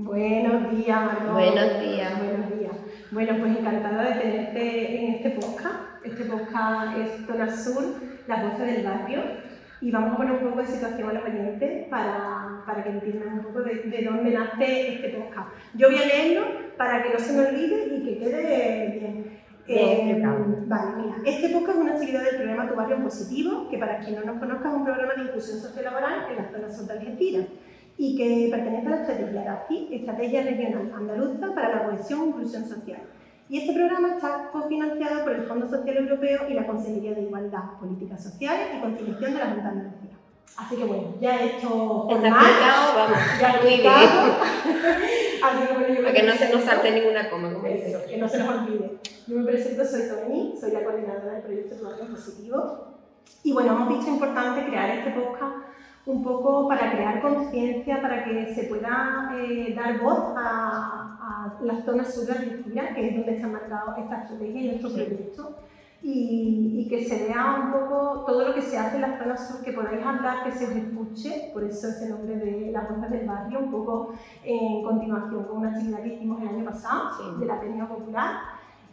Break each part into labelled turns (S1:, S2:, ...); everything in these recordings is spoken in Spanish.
S1: Buenos días, Margot.
S2: Buenos días.
S1: Buenos días. Bueno, pues encantada de tenerte en este podcast. Este podcast es Zona Sur, las voces del barrio. Y vamos a poner un poco de situación a los oyentes para, para que entiendan un poco de, de, dónde nace este podcast. Yo voy a leerlo para que no se me olvide y que quede bien. Eh, vale, mira, este podcast es una actividad del programa Tu Barrio en Positivo, que para quien no nos conozca es un programa de inclusión sociolaboral en la zona sur de Algeciras y que pertenece a la estrategia RACI, Estrategia Regional Andaluza para la Cohesión e Inclusión Social. Y este programa está cofinanciado por el Fondo Social Europeo y la Consejería de Igualdad, Políticas Sociales y Conciliación de la Junta de Andalucía. Así que bueno, ya he hecho
S2: formal, vamos,
S1: ya he explicado. Así que bueno, yo
S2: Para que no se nos salte ninguna coma, como
S1: Eso, que no se nos olvide. Yo me presento, soy Tony, soy la coordinadora del proyecto Tu Positivo. Y bueno, hemos visto importante crear este podcast un poco para crear conciencia, para que se pueda eh, dar voz a, a las zonas sur de Algeciras, que es donde está marcado esta estrategia y nuestro proyecto, y, y, que se vea un poco todo lo que se hace en las zonas sur, que podáis hablar, que se os escuche, por eso ese nombre de las voces del barrio, un poco en continuación con una actividad que hicimos el año pasado, sí. de la Ateneo Popular.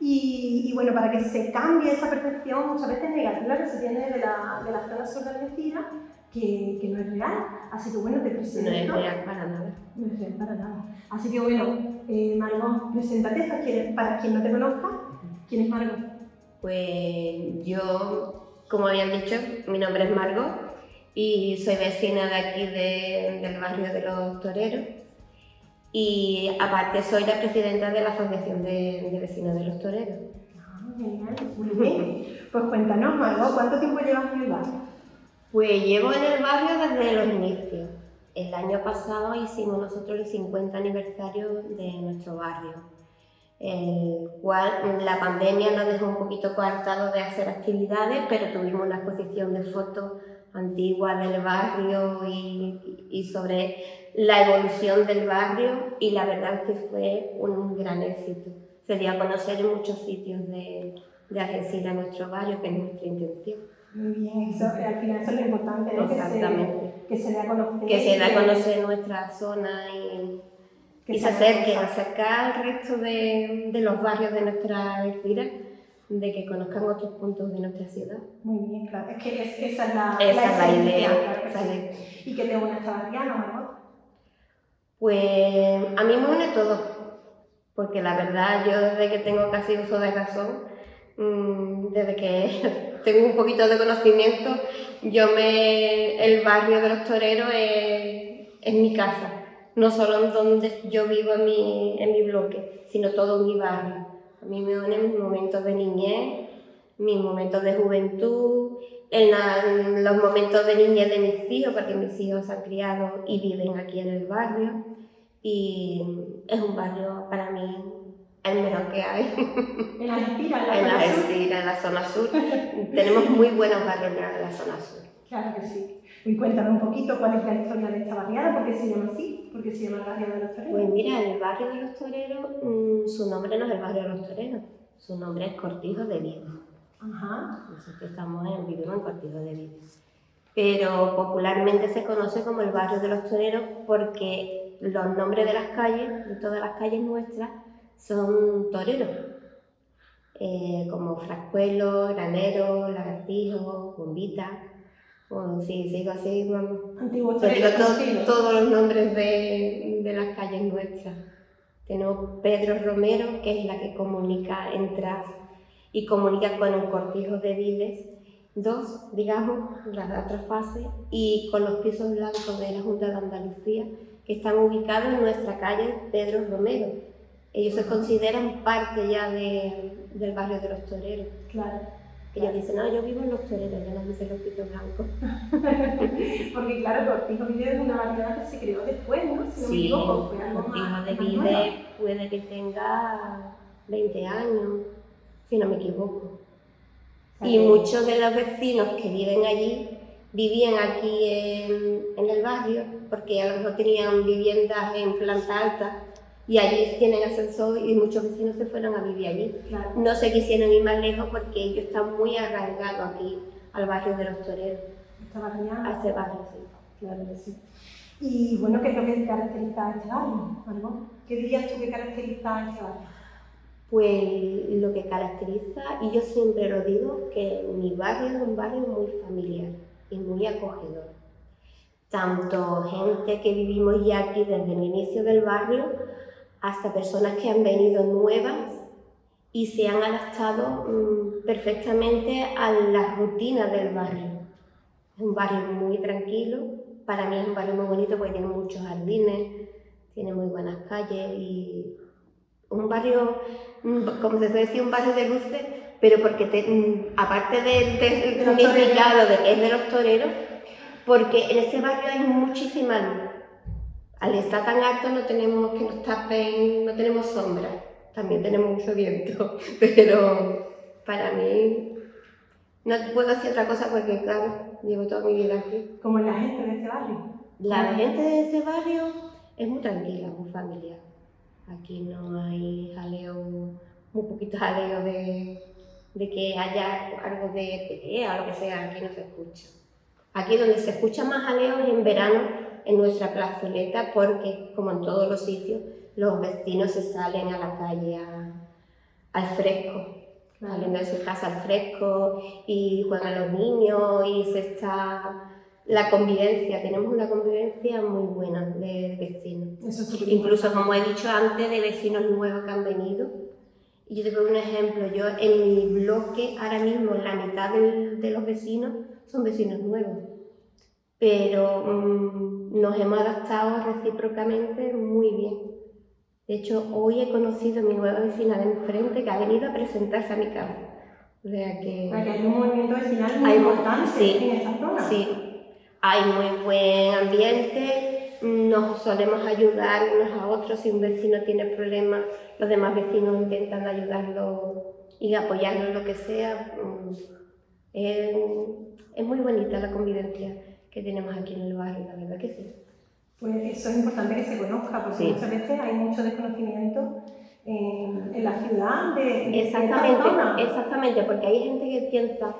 S1: Y, y, bueno, para que se cambie esa percepción muchas veces negativa que se tiene de la, de la zona sur de Algeciras, que, que, no es real. Así que bueno, te presento.
S2: No es real para nada.
S1: No es real para nada. Así que bueno, eh, Margot, preséntate para quien, para quien no te conozca. ¿Quién es Margot?
S2: Pues yo, como habían dicho, mi nombre es Margot y soy vecina de aquí de, del barrio de los Toreros. Y aparte soy la presidenta de la Asociación de, de Vecinos de los Toreros.
S1: Ah, genial, muy bien. Pues cuéntanos, Margot, ¿cuánto tiempo llevas en el barrio?
S2: Pues llevo en el barrio desde los inicios. El año pasado hicimos nosotros el 50 aniversario de nuestro barrio, el cual la pandemia nos dejó un poquito coartados de hacer actividades, pero tuvimos una exposición de fotos antiguas del barrio y, sobre la evolución del barrio y la verdad es que fue un gran éxito. Se dio a conocer en muchos sitios de, de Algeciras nuestro barrio, que es nuestra intención.
S1: Muy bien, eso, al final eso es lo importante, ¿no?
S2: Exactamente.
S1: Que se, que se dé a conocer.
S2: Que se dé a conocer nuestra zona y, que y se acerque, acercar al resto de, de, los barrios de nuestra Algeciras, de que conozcan otros puntos de nuestra ciudad.
S1: Muy bien, claro. Es que es, esa es la,
S2: esa
S1: la,
S2: es la idea.
S1: Claro sí. ¿Y que te une barriana, Margot?
S2: Pues a mí me une todo, porque la verdad yo desde que tengo casi uso de razón, desde que tengo un poquito de conocimiento, yo me el barrio de los toreros es, mi casa, no solo en donde yo vivo en mi, en mi bloque, sino todo mi barrio. A mí me unen mis momentos de niñez, mis momentos de juventud, en los momentos de niñez de mis hijos, porque mis hijos se han criado y viven aquí en el barrio. Y es un barrio para mí el mejor que hay.
S1: En
S2: en la, Algeciras, en la zona sur. Tenemos muy buenos barrios en la zona sur.
S1: Claro que sí. Y cuéntame un poquito cuál es la historia de esta barriada, por qué se llama así, por qué se llama el barrio de los toreros.
S2: Pues mira, el barrio de los toreros, mmm, su nombre no es el barrio de los toreros, su nombre es Cortijo de Vides.
S1: Ajá.
S2: Nosotros estamos en, vivimos en Cortijo de Vides. Pero popularmente se conoce como el barrio de los toreros porque los nombres de las calles, de todas las calles nuestras, son toreros, eh, como Frascuelo, Granero, Lagartijo, Bombita. Bueno, sí, sigo así, vamos.
S1: Antiguos toreros.
S2: todo, todos los nombres de, de, las calles nuestras. Tenemos Pedro Romero, que es la que comunica, entra y comunica con el cortijo de Viles. Dos, digamos, la otra fase, y con los pisos blancos de la Junta de Andalucía, que están ubicados en nuestra calle Pedro Romero ellos se consideran parte ya de, del barrio de los toreros.
S1: Claro.
S2: Ella dice, no, yo vivo en los toreros, ya no dice los pisos blancos.
S1: Porque claro, Cortijo Vide es una variedad que se creó después, ¿no? Si no
S2: sí,
S1: me equivoco, fue algo
S2: Cortijo
S1: más-
S2: de
S1: nuevo.
S2: puede que tenga 20 años, si no me equivoco. Y muchos de los vecinos que viven allí vivían aquí en, en el barrio, porque a lo mejor tenían viviendas en planta alta y allí tienen ascensor y muchos vecinos se fueron a vivir allí.
S1: Claro.
S2: No se quisieron ir más lejos porque ellos están muy arraigados aquí al barrio de los toreros,
S1: Esta variedad.
S2: a ese barrio, sí.
S1: Claro que sí. Y bueno, ¿qué es lo que caracteriza a este barrio, Margot? ¿Qué dirías tú que caracteriza a este barrio?
S2: Pues lo que caracteriza, y yo siempre lo digo, que mi barrio es un barrio muy familiar y muy acogedor. Tanto gente que vivimos ya aquí desde el inicio del barrio, hasta personas que han venido nuevas y se han adaptado mm, perfectamente a la rutina del barrio. Es un barrio muy tranquilo, para mí es un barrio muy bonito porque tiene muchos jardines, tiene muy buenas calles y un barrio, como se suele decir, un barrio de luces, pero porque te- mm, aparte de- del
S1: De los
S2: significado de que es de los toreros, porque en este barrio hay muchísima luz. Al estar tan alto no tenemos que nos tapen, no tenemos sombra, también tenemos mucho viento, pero para mí no puedo decir otra cosa porque claro, llevo toda mi vida aquí.
S1: Como es la gente de este barrio.
S2: La gente de este barrio es muy tranquila, muy familiar. Aquí no hay jaleo, muy poquito jaleo de, de que haya algo de pelea o lo que sea, aquí no se escucha. Aquí donde se escucha más jaleo es en verano, en nuestra plazoleta, porque como en todos los sitios, los vecinos se salen a la calle a- al fresco, saliendo de su casa al fresco y juegan los niños y se está la convivencia, tenemos una convivencia muy buena de vecinos.
S1: Eso
S2: Incluso, como he dicho antes, de vecinos nuevos que han venido. Y yo te pongo un ejemplo, yo en mi bloque ahora mismo la mitad de los vecinos son vecinos nuevos, pero mm, nos hemos adaptado recíprocamente muy bien. De hecho, hoy he conocido a mi nueva vecina de enfrente que ha venido a presentarse a mi casa. O sea que...
S1: Aquí hay un movimiento vecinal muy
S2: Hay-
S1: importante
S2: sí,
S1: en esta zona.
S2: Sí, hay muy buen ambiente, nos solemos ayudar unos a otros, si un vecino tiene problemas, los demás vecinos intentan ayudarlo y apoyarlo en lo que sea. Mm, Es, es muy bonita la convivencia que tenemos aquí en el barrio, la verdad que sí.
S1: Pues eso es importante que se conozca, porque
S2: Sí.
S1: muchas veces hay mucho desconocimiento en, en la ciudad de, de
S2: Exactamente,
S1: zona.
S2: exactamente, porque hay gente que piensa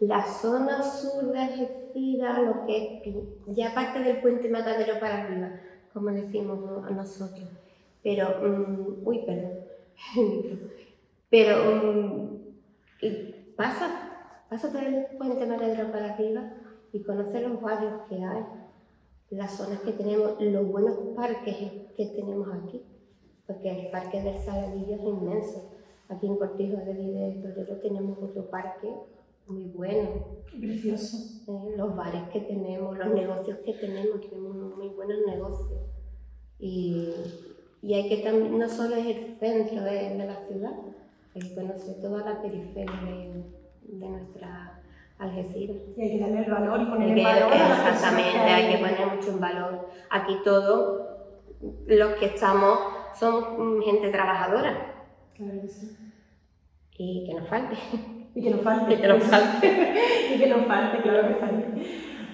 S2: la zona sur de Algeciras, lo que es ya parte del puente Matadero para arriba, como decimos a nosotros. Pero, mm, uy, perdón, pero y pasa, pasa por el puente Matadero para arriba y conoce los barrios que hay, las zonas que tenemos, los buenos parques que tenemos aquí porque el parque del Saladillo es inmenso. Aquí en Cortijo de Torero tenemos otro parque muy bueno.
S1: Precioso.
S2: eh, los bares que tenemos, los negocios que tenemos, tenemos muy buenos negocios. Y, y hay que también, no solo es el centro de, de la ciudad, hay que conocer toda la periferia de, de nuestra Algeciras.
S1: Y hay que darle el valor y poner en valor
S2: exactamente, hay que poner mucho en valor. Aquí todos los que estamos somos gente trabajadora
S1: Claro que sí.
S2: y que nos falte.
S1: Y que nos falte.
S2: Y que nos falte.
S1: y que nos falte, claro que falte.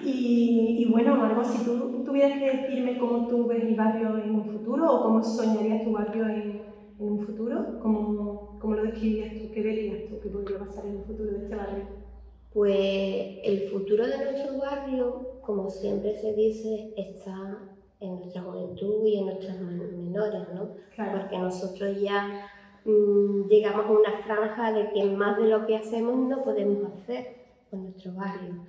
S1: Y, y bueno, Margot, si tú tuvieras que decirme cómo tú ves mi barrio en un futuro o cómo soñarías tu barrio en, en un futuro, ¿cómo, ¿cómo lo describirías tú? ¿Qué verías tú que podría pasar en un futuro de este barrio?
S2: Pues el futuro de nuestro barrio, como siempre se dice, está en nuestra juventud y en nuestros men- menores, ¿no?
S1: Claro.
S2: Porque nosotros ya mm, llegamos a una franja de que más de lo que hacemos no podemos hacer con nuestro barrio.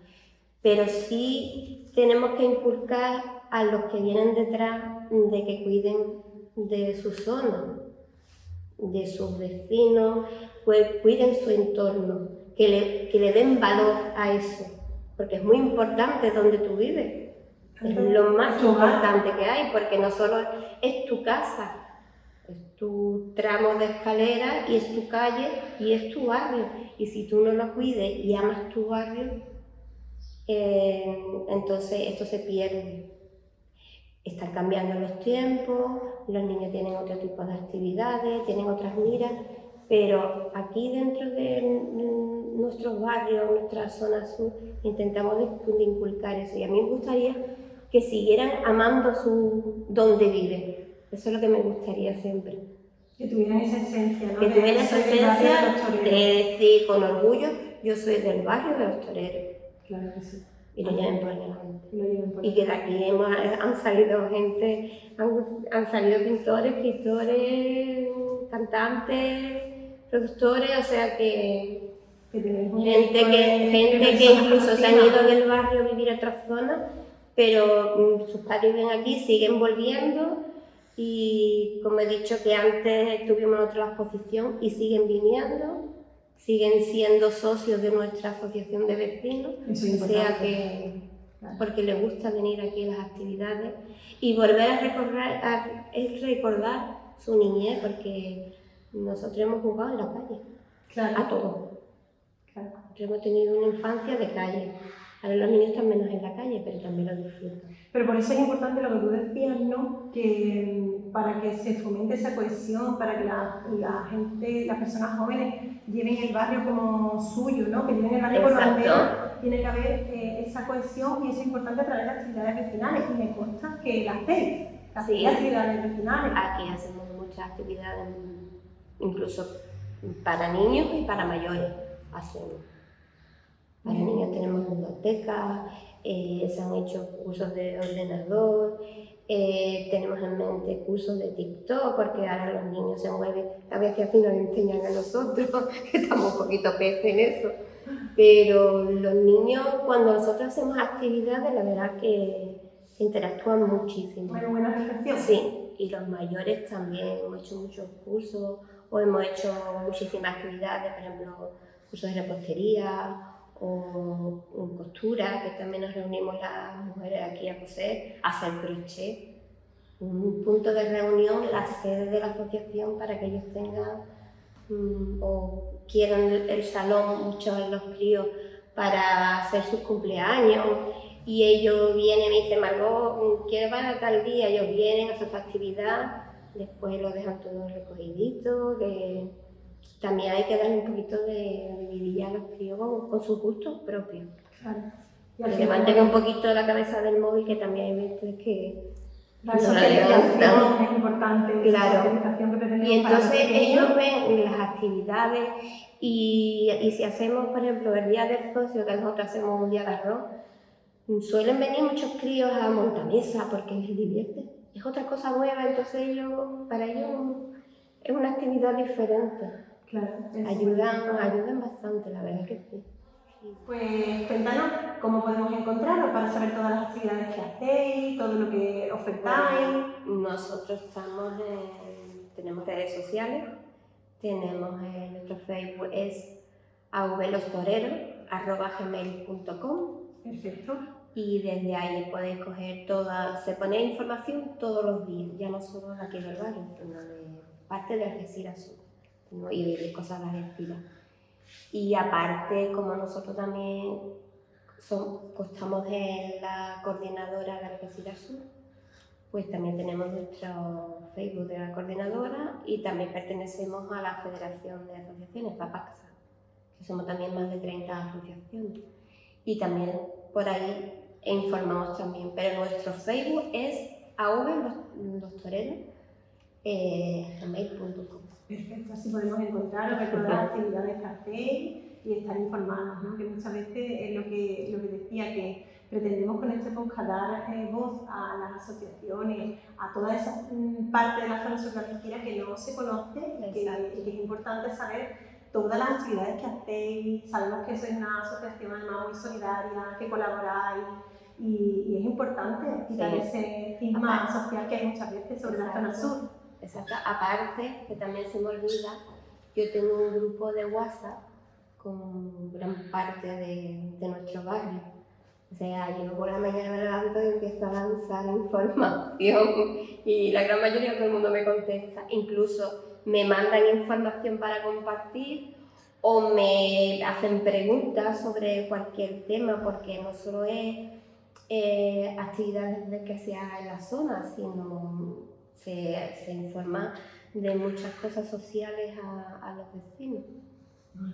S2: Pero sí tenemos que inculcar a los que vienen detrás de que cuiden de su zona, de sus vecinos, pues cuiden su entorno, que le, que le den valor a eso, porque es muy importante donde tú vives. Es lo más importante que hay, porque no solo es tu casa, es tu tramo de escalera y es tu calle y es tu barrio. Y si tú no lo cuides y amas tu barrio, eh, entonces esto se pierde. Están cambiando los tiempos, los niños tienen otro tipo de actividades, tienen otras miras, pero aquí dentro de nuestros barrios, nuestra zona sur, intentamos inculcar eso. Y a mí me gustaría que siguieran amando su donde viven. Eso es lo que me gustaría siempre.
S1: Que tuvieran esa esencia, ¿no?
S2: Que tuvieran esa esencia de, decir con orgullo, yo soy del barrio de los toreros.
S1: Claro que sí.
S2: Y lo lleven por delante. Y que de aquí hemos, han salido gente, han, han salido pintores, escritores, cantantes, productores, o sea que gente que, gente que incluso se han ido del barrio a vivir a otras zonas, pero mm, sus padres viven aquí, siguen volviendo y como he dicho que antes tuvimos otra exposición y siguen viniendo, siguen siendo socios de nuestra asociación de vecinos, o sea que porque les gusta venir aquí a las actividades y volver a recordar, a, recordar su niñez, porque nosotros hemos jugado en la calle, a todo. hemos tenido una infancia de calle. Ahora los niños están menos en la calle, pero también lo disfrutan.
S1: Pero por eso es importante lo que tú decías, ¿no? Que mm, para que se fomente esa cohesión, para que la, gente, las personas jóvenes lleven el barrio como suyo, ¿no? Que lleven el barrio como bandera, tiene que haber eh, esa cohesión y eso es importante a través de actividades vecinales. Y me consta que las hacéis, sí. actividades vecinales.
S2: Aquí hacemos muchas actividades, incluso para niños y para mayores hacemos. Para niños tenemos biblioteca, eh, se han hecho cursos de ordenador, eh, tenemos en mente cursos de TikTok, porque ahora los niños se mueven, a veces así nos enseñan a nosotros, que estamos un poquito peces en eso. Pero los niños, cuando nosotros hacemos actividades, la verdad que interactúan muchísimo.
S1: Bueno, buena reflexión.
S2: Sí, y los mayores también hemos hecho muchos cursos, o hemos hecho muchísimas actividades, por ejemplo, cursos de repostería o, costura, que también nos reunimos las mujeres aquí a coser, a hacer crochet. Un punto de reunión, la sede de la asociación para que ellos tengan mm, o quieran el, salón, muchos de los críos, para hacer sus cumpleaños. Y ellos vienen y me dicen, Margot, ¿quieres van tal día? Ellos vienen, a su actividad, después lo dejan todo recogidito, de también hay que darle un poquito de, vidilla a los críos con, sus gustos propios. Claro. Y que mantenga un poquito la cabeza del móvil, que también hay veces que...
S1: La socialización es importante.
S2: Claro. y entonces ellos ven las actividades y, y, si hacemos, por ejemplo, el día del socio, que nosotros hacemos un día de arroz, suelen venir muchos críos a montamesa porque les divierte. Es otra cosa nueva, entonces ellos, para ellos es una actividad diferente.
S1: Claro.
S2: Ayudan, ayudan bastante, la verdad que sí.
S1: Pues cuéntanos cómo podemos encontraros para saber todas las actividades que hacéis, todo lo que ofertáis.
S2: nosotros estamos en, tenemos redes sociales, tenemos en nuestro Facebook es avlostoreros.com
S1: Perfecto.
S2: Y desde ahí podéis coger toda, se pone información todos los días, ya no solo de aquí del barrio, sino de parte de Algeciras Sur y de cosas de estilo. Y aparte, como nosotros también son, costamos en la coordinadora de Algeciras Sur, pues también tenemos nuestro Facebook de la coordinadora y también pertenecemos a la Federación de Asociaciones, FAPAXA, que somos también más de 30 asociaciones. Y también por ahí informamos también, pero nuestro Facebook es AV los, toreros, eh, gmail.com.
S1: Perfecto, así podemos encontrar, recordar las actividades que hacéis y estar informados, ¿no? que muchas veces es lo que, lo que decía, que pretendemos con este podcast dar eh, voz a las asociaciones, a toda esa mm, parte de la zona sociológica que no se conoce y que, es importante saber todas las actividades que hacéis. Sabemos que sois una asociación además muy solidaria, que colaboráis y, es importante quitar ese estigma social que hay muchas veces sobre la zona sur.
S2: Exacto. Aparte, que también se me olvida, yo tengo un grupo de WhatsApp con gran parte de, de nuestro barrio. O sea, yo por la mañana me levanto y empiezo a lanzar información y la gran mayoría de todo el mundo me contesta. Incluso me mandan información para compartir o me hacen preguntas sobre cualquier tema, porque no solo es eh, actividades de que sea en la zona, sino se, se informa de muchas cosas sociales a, a los vecinos.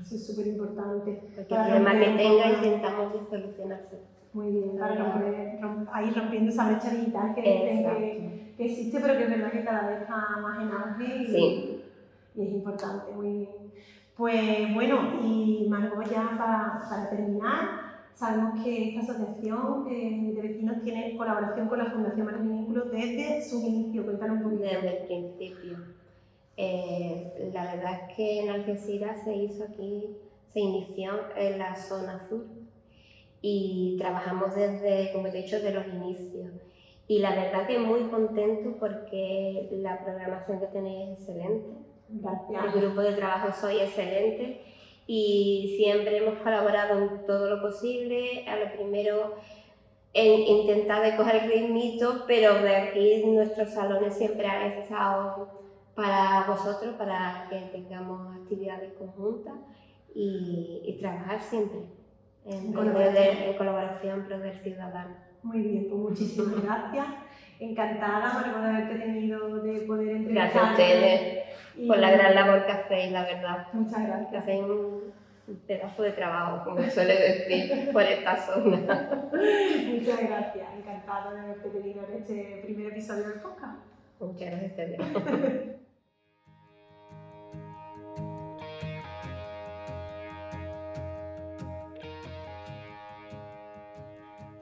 S1: Eso es súper importante.
S2: Porque el problema que tenga intentamos solucionarse.
S1: Muy bien, para romper, ahí rompiendo esa brecha digital que, que, que, existe, pero que es verdad que cada vez está más en auge y,
S2: sí.
S1: y es importante, muy bien. Pues bueno, y Margot, ya para, para terminar, Sabemos que esta asociación eh, de vecinos tiene colaboración con la Fundación Manos Vínculos desde su inicio. Cuéntanos un poquito.
S2: Desde el principio. Eh, la verdad es que en Algeciras se hizo aquí, se inició en la zona sur y trabajamos desde, como te he dicho, de los inicios. Y la verdad que muy contento porque la programación que tenéis es excelente.
S1: Gracias.
S2: El grupo de trabajo soy excelente y siempre hemos colaborado en todo lo posible. A lo primero en intentar de coger el ritmito, pero de aquí nuestros salones siempre han estado para vosotros, para que tengamos actividades conjuntas y, y trabajar siempre en, colaboración. en colaboración pro del ciudadano.
S1: Muy bien, pues muchísimas gracias. Encantada, Margot, de haberte tenido, de poder entrevistar.
S2: Gracias a ustedes por la gran labor que hacéis, la verdad.
S1: Muchas gracias.
S2: Hacéis un pedazo de trabajo, como suele decir, por esta zona.
S1: Muchas gracias. Encantada de haberte tenido en este primer episodio del podcast.
S2: Muchas gracias.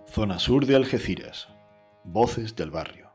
S3: Zona Sur de Algeciras. Voces del barrio.